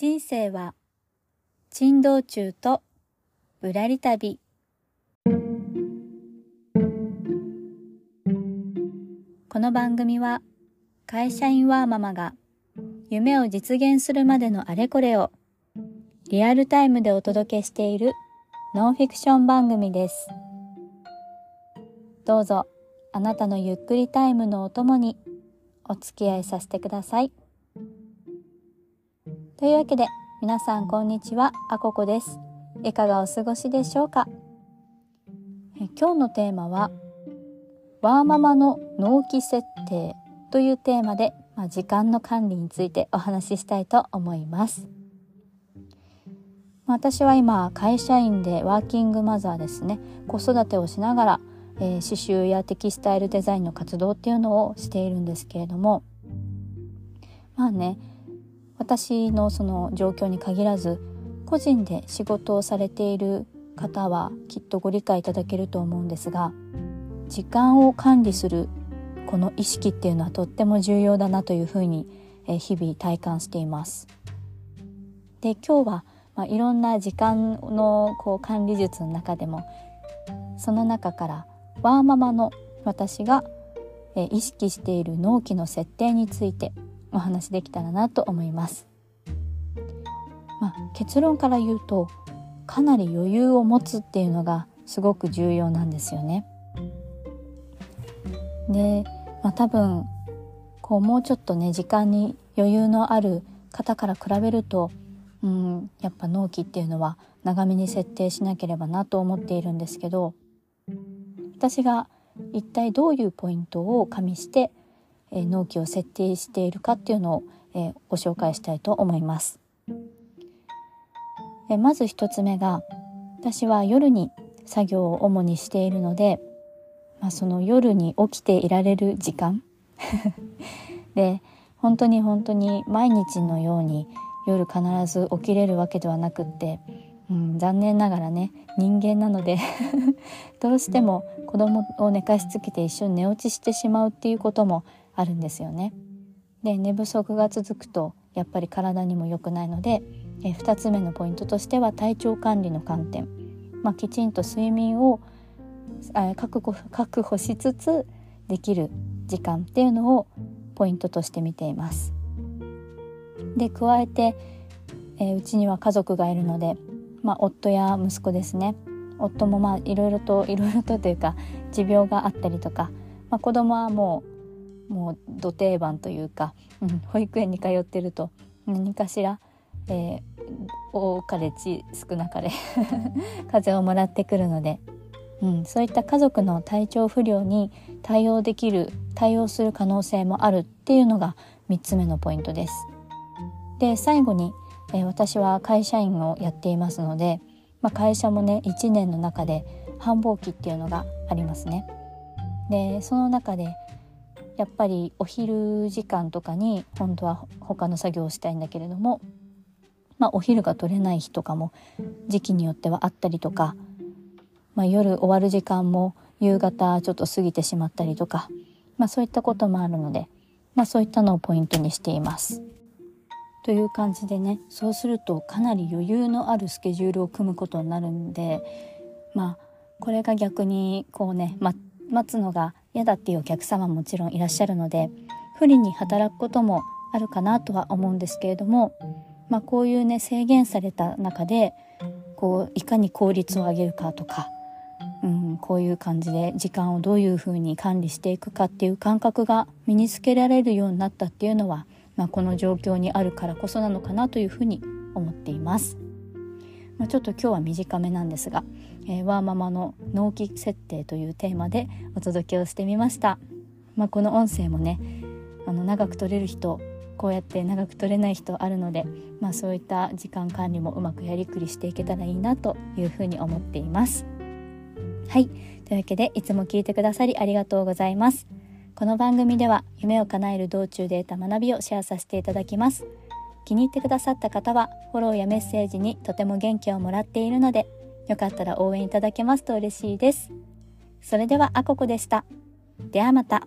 人生は珍道中とぶらり旅この番組は会社員ワーママが夢を実現するまでのあれこれをリアルタイムでお届けしているノンフィクション番組ですどうぞあなたのゆっくりタイムのお供にお付き合いさせてください。というわけで皆さんこんにちはあここです。いかがお過ごしでしょうか？え今日のテーマはワーママの納期設定というテーマで、まあ、時間の管理についてお話ししたいと思います。私は今会社員でワーキングマザーですね。子育てをしながら、えー、刺繍やテキスタイルデザインの活動っていうのをしているんですけれども。まあね私のその状況に限らず個人で仕事をされている方はきっとご理解いただけると思うんですが時間を管理するこの意識っていうのはとっても重要だなというふうに日々体感しています。で今日は、まあ、いろんな時間のこう管理術の中でもその中からワーママの私が意識している納期の設定についてお話できたらなと思います。まあ、結論から言うとかなり余裕を持つっていうのがすごく重要なんですよね。で、まあ、多分こうもうちょっとね時間に余裕のある方から比べると、うん、やっぱ納期っていうのは長めに設定しなければなと思っているんですけど私が一体どういうポイントを加味してえ納期を設定しているかっていうのを、えご紹介したいと思います。えまず一つ目が私は夜に作業を主にしているので、まあ、その夜に起きていられる時間 で本当に本当に毎日のように夜必ず起きれるわけではなくって、うん、残念ながらね人間なので どうしても子供を寝かしつけて一緒に寝落ちしてしまうっていうこともあるんですよね。で寝不足が続くとやっぱり体にも良くないのでえ2つ目のポイントとしては体調管理の観点、まあ、きちんと睡眠を確保確保しつつできる時間っていうのをポイントとして見ています。で加えて、え、うちには家族がいるので、まあ、夫や息子ですね夫もまあいろいろといろいろとというか持病があったりとか、まあ、子供はもうもうど定番というか、うん、保育園に通ってると何かしら、えー、多かれち少なかれ風邪をもらってくるので、うん、そういった家族の体調不良に対応できる対応する可能性もあるっていうのが3つ目のポイントです。で最後に、えー、私は会社員をやっていますので、まあ、会社もね1年の中で繁忙期っていうのがありますね。でその中でやっぱりお昼時間とかに本当は他の作業をしたいんだけれども、まあ、お昼が取れない日とかも時期によってはあったりとか、まあ、夜終わる時間も夕方ちょっと過ぎてしまったりとか、まあ、そういったこともあるので、まあ、そういったのをポイントにしています。という感じでねそうするとかなり余裕のあるスケジュールを組むことになるんでまあこれが逆にこうね、ま、待つのが嫌だっていうお客様ももちろんいらっしゃるので不利に働くこともあるかなとは思うんですけれども、まあ、こういうね制限された中でこういかに効率を上げるかとか、うん、こういう感じで時間をどういうふうに管理していくかっていう感覚が身につけられるようになったっていうのは、まあ、この状況にあるからこそなのかなというふうに思っています。まあ、ちょっと今日は短めなんですが、えー、ワーママの納期設定というテーマでお届けをしてみました、まあ、この音声もねあの長く撮れる人こうやって長く撮れない人あるので、まあ、そういった時間管理もうまくやりくりしていけたらいいなというふうに思っています。はい。というわけでいつも聞いてくださりありがとうございます。この番組では夢を叶える道中で得た学びをシェアさせていただきます。気に入ってくださった方はフォローやメッセージにとても元気をもらっているのでよかったら応援いただけますと嬉しいです。それではあここでした。ではまた。